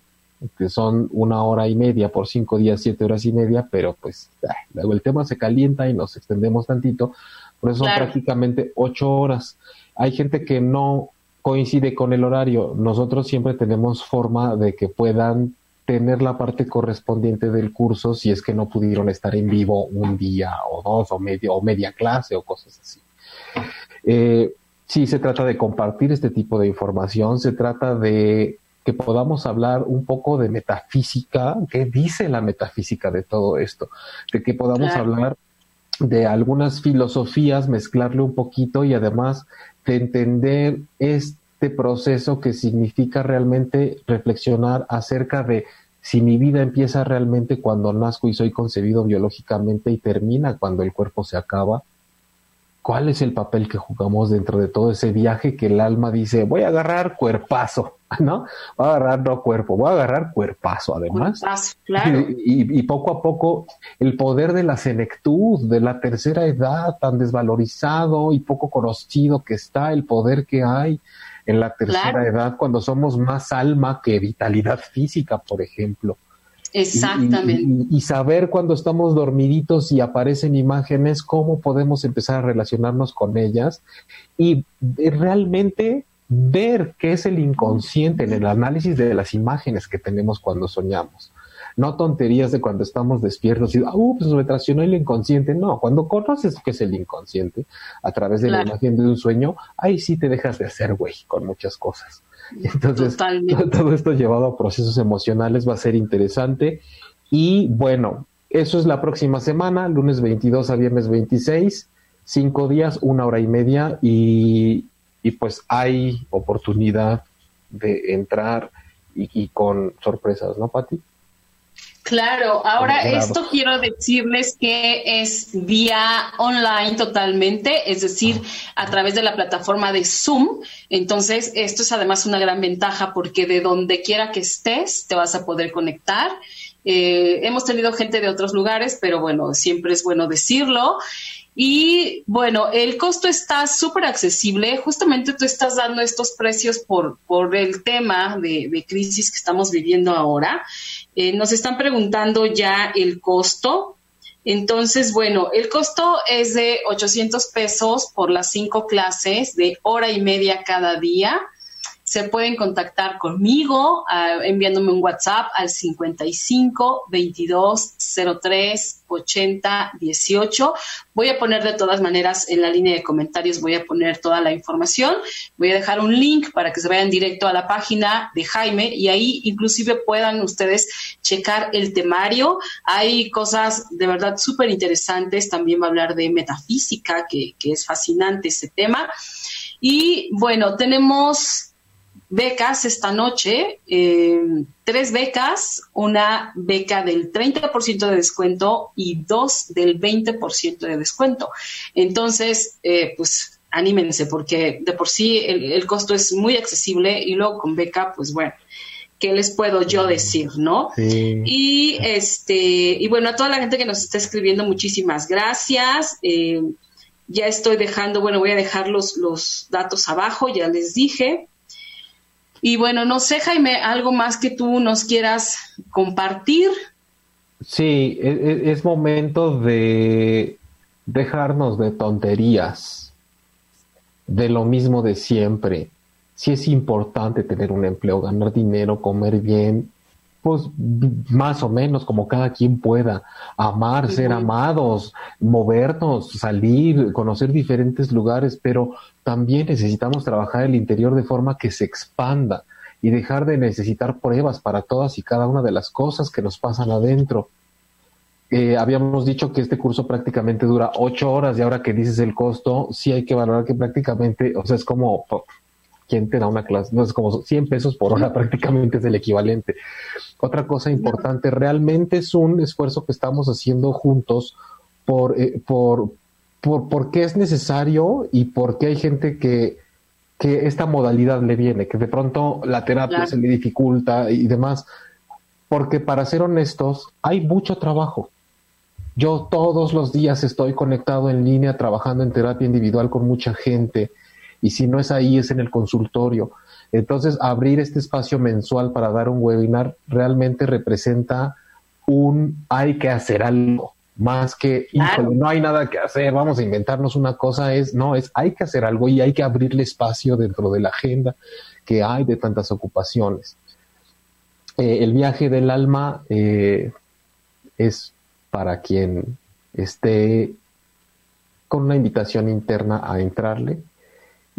que son una hora y media por cinco días, siete horas y media, pero pues luego el tema se calienta y nos extendemos tantito, por eso son prácticamente ocho horas. Hay gente que no coincide con el horario, nosotros siempre tenemos forma de que puedan tener la parte correspondiente del curso si es que no pudieron estar en vivo un día o dos o medio o media clase o cosas así. Eh, sí, se trata de compartir este tipo de información, se trata de que podamos hablar un poco de metafísica, qué dice la metafísica de todo esto, de que podamos hablar de algunas filosofías, mezclarle un poquito y además de entender este proceso que significa realmente reflexionar acerca de si mi vida empieza realmente cuando nazco y soy concebido biológicamente y termina cuando el cuerpo se acaba, ¿cuál es el papel que jugamos dentro de todo ese viaje que el alma dice, voy a agarrar cuerpazo, ¿no? Voy a agarrar no cuerpo, voy a agarrar cuerpazo además. claro. y, poco a poco el poder de la senectud, de la tercera edad tan desvalorizado y poco conocido que está, el poder que hay en la tercera edad cuando somos más alma que vitalidad física, por ejemplo. Exactamente. Y, saber cuando estamos dormiditos y aparecen imágenes, cómo podemos empezar a relacionarnos con ellas y realmente ver qué es el inconsciente en el análisis de las imágenes que tenemos cuando soñamos no tonterías de cuando estamos despiertos y, ah, uh, pues me traicionó el inconsciente. No, cuando conoces qué es el inconsciente a través de la imagen de un sueño, ahí sí te dejas de hacer, güey, con muchas cosas. Entonces, todo esto llevado a procesos emocionales va a ser interesante. Y bueno, eso es la próxima semana, lunes 22 a viernes 26. cinco días, una hora y media y, y pues hay oportunidad de entrar y, con sorpresas, ¿no, Pati? Claro, ahora esto quiero decirles que es vía online totalmente, es decir, a través de la plataforma de Zoom. Entonces, esto es además una gran ventaja porque de donde quiera que estés te vas a poder conectar. Eh, hemos tenido gente de otros lugares, pero bueno, siempre es bueno decirlo. Y bueno, el costo está súper accesible. Justamente tú estás dando estos precios por, por el tema de, crisis que estamos viviendo ahora. Eh, nos están preguntando ya el costo. Entonces, bueno, el costo es de 800 pesos por las cinco clases de hora y media cada día se pueden contactar conmigo ah, enviándome un WhatsApp al 55 22 03 80 18. Voy a poner de todas maneras en la línea de comentarios, voy a poner toda la información. Voy a dejar un link para que se vayan directo a la página de Jaime y ahí inclusive puedan ustedes checar el temario. Hay cosas de verdad súper interesantes. También va a hablar de metafísica, que, que es fascinante ese tema. Y bueno, tenemos becas esta noche, eh, tres becas, una beca del 30% de descuento y dos del 20% de descuento. Entonces, eh, pues anímense porque de por sí el, costo es muy accesible y luego con beca, pues bueno. ¿Qué les puedo yo decir, no? Y este, y bueno, a toda la gente que nos está escribiendo, muchísimas gracias. Eh, ya estoy dejando, bueno, voy a dejar los, los datos abajo, ya les dije. Y bueno, no sé, Jaime, algo más que tú nos quieras compartir. Sí, e, e, es, momento de dejarnos de tonterías, de lo mismo de siempre. Sí es importante tener un empleo, ganar dinero, comer bien, pues más o menos como cada quien pueda, amar, ser amados, movernos, salir, conocer diferentes lugares, pero también necesitamos trabajar el interior de forma que se expanda y dejar de necesitar pruebas para todas y cada una de las cosas que nos pasan adentro. Eh, habíamos dicho que este curso prácticamente dura ocho horas y ahora que dices el costo, sí hay que valorar que prácticamente, o sea, es como ¿quién te da una clase? No es como 100 pesos por hora, prácticamente es el equivalente. Otra cosa importante, realmente es un esfuerzo que estamos haciendo juntos por, eh, por, por, por qué es necesario y por qué hay gente que, que esta modalidad le viene, que de pronto la terapia se le dificulta y demás. Porque para ser honestos, hay mucho trabajo. Yo todos los días estoy conectado en línea trabajando en terapia individual con mucha gente y si no es ahí, es en el consultorio. Entonces, abrir este espacio mensual para dar un webinar realmente representa un hay que hacer algo, más que, no hay nada que hacer, vamos a inventarnos una cosa, es, no, es hay que hacer algo y hay que abrirle espacio dentro de la agenda que hay de tantas ocupaciones. Eh, el viaje del alma eh, es para quien esté con una invitación interna a entrarle,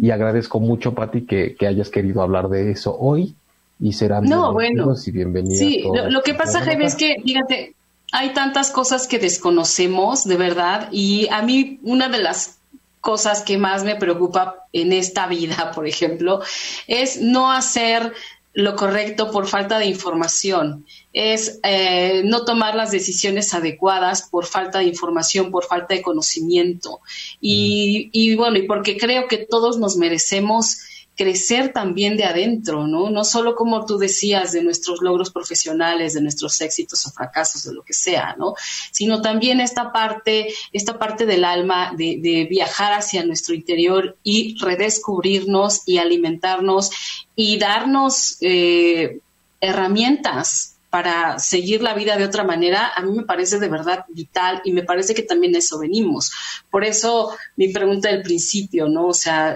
y agradezco mucho, Pati, que, que hayas querido hablar de eso hoy y serán no, bueno, y bienvenidos. Sí, lo, que pasa, Jaime, es que, fíjate, hay tantas cosas que desconocemos, de verdad, y a mí una de las cosas que más me preocupa en esta vida, por ejemplo, es no hacer lo correcto por falta de información, es eh, no tomar las decisiones adecuadas por falta de información, por falta de conocimiento. Y, mm. y bueno, y porque creo que todos nos merecemos crecer también de adentro, ¿no? No solo como tú decías de nuestros logros profesionales, de nuestros éxitos o fracasos, de lo que sea, ¿no? Sino también esta parte, esta parte del alma de, viajar hacia nuestro interior y redescubrirnos y alimentarnos y darnos eh, herramientas para seguir la vida de otra manera, a mí me parece de verdad vital y me parece que también eso venimos. Por eso mi pregunta del principio, ¿no? O sea,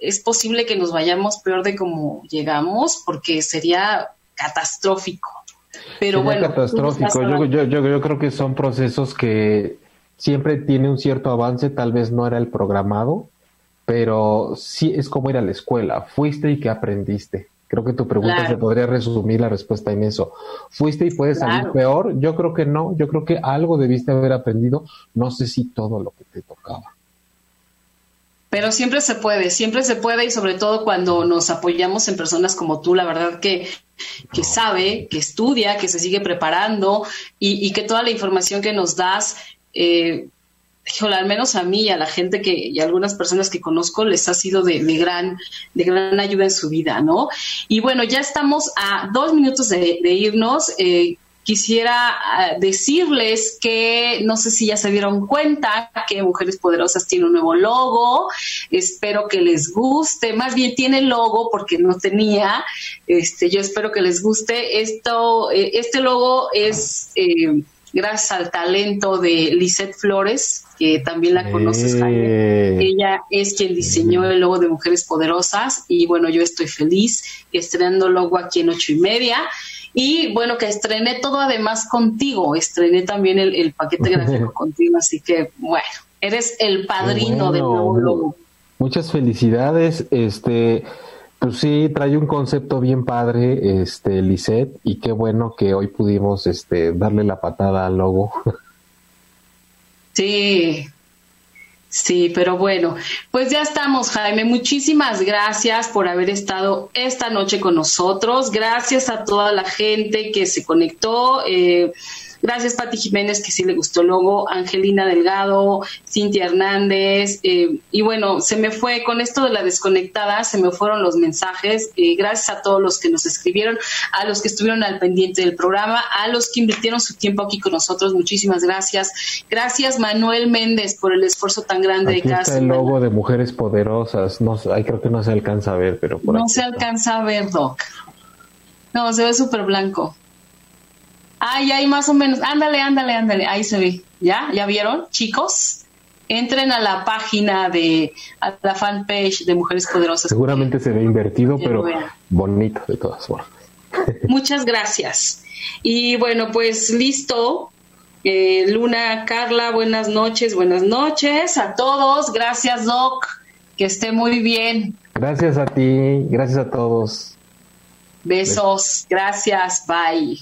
es posible que nos vayamos peor de como llegamos porque sería catastrófico. Pero bueno. Catastrófico. Yo, yo, yo, creo que son procesos que siempre tiene un cierto avance, tal vez no era el programado, pero sí es como ir a la escuela. Fuiste y qué aprendiste. Creo que tu pregunta se podría resumir la respuesta en eso. ¿Fuiste y puedes salir peor? Yo creo que no. Yo creo que algo debiste haber aprendido. No sé si todo lo que te tocaba. Pero siempre se puede, siempre se puede y sobre todo cuando nos apoyamos en personas como tú, la verdad que, que sabe, que estudia, que se sigue preparando y, que toda la información que nos das, eh, al menos a mí y a la gente que y a algunas personas que conozco les ha sido de, gran de gran ayuda en su vida, ¿no? Y bueno, ya estamos a dos minutos de, irnos. Eh, quisiera ah, decirles que no sé si ya se dieron cuenta que Mujeres Poderosas tiene un nuevo logo. Espero que les guste. Más bien tiene logo porque no tenía. Este, yo espero que les guste. Esto, eh, este logo es eh, gracias al talento de Lisette Flores, que también la conoces, Jaime. Ella es quien diseñó el logo de Mujeres Poderosas y bueno, yo estoy feliz estrenando logo aquí en ocho y media. Y bueno, que estrené todo además contigo, estrené también el, paquete gráfico contigo, así que bueno, eres el padrino del nuevo logo. Muchas felicidades, este, pues sí, trae un concepto bien padre, este, Lisette, y qué bueno que hoy pudimos, este, darle la patada al logo. Sí, Sí, pero bueno, pues ya estamos, Jaime. Muchísimas gracias por haber estado esta noche con nosotros. Gracias a toda la gente que se conectó. Eh, Gracias, Pati Jiménez, que sí le gustó el logo, Angelina Delgado, Cintia Hernández, eh, y bueno, se me fue con esto de la desconectada, se me fueron los mensajes. Eh, gracias a todos los que nos escribieron, a los que estuvieron al pendiente del programa, a los que invirtieron su tiempo aquí con nosotros, muchísimas gracias. Gracias, Manuel Méndez, por el esfuerzo tan grande aquí de está el logo de Mujeres Poderosas, no, creo que no se alcanza a ver, pero por No se alcanza a ver, Doc. No, se ve súper blanco. Ay, ahí más o menos. Ándale, ándale, ándale. Ahí se ve. ¿Ya? ¿Ya vieron, chicos? Entren a la página de, a la fanpage de Mujeres Poderosas. Seguramente se ve invertido, pero bonito de todas formas. Muchas gracias. Y bueno, pues listo. Eh, Luna, Carla, buenas noches, buenas noches a todos. Gracias, Doc. Que esté muy bien. Gracias a ti, gracias a todos. Besos, gracias, bye.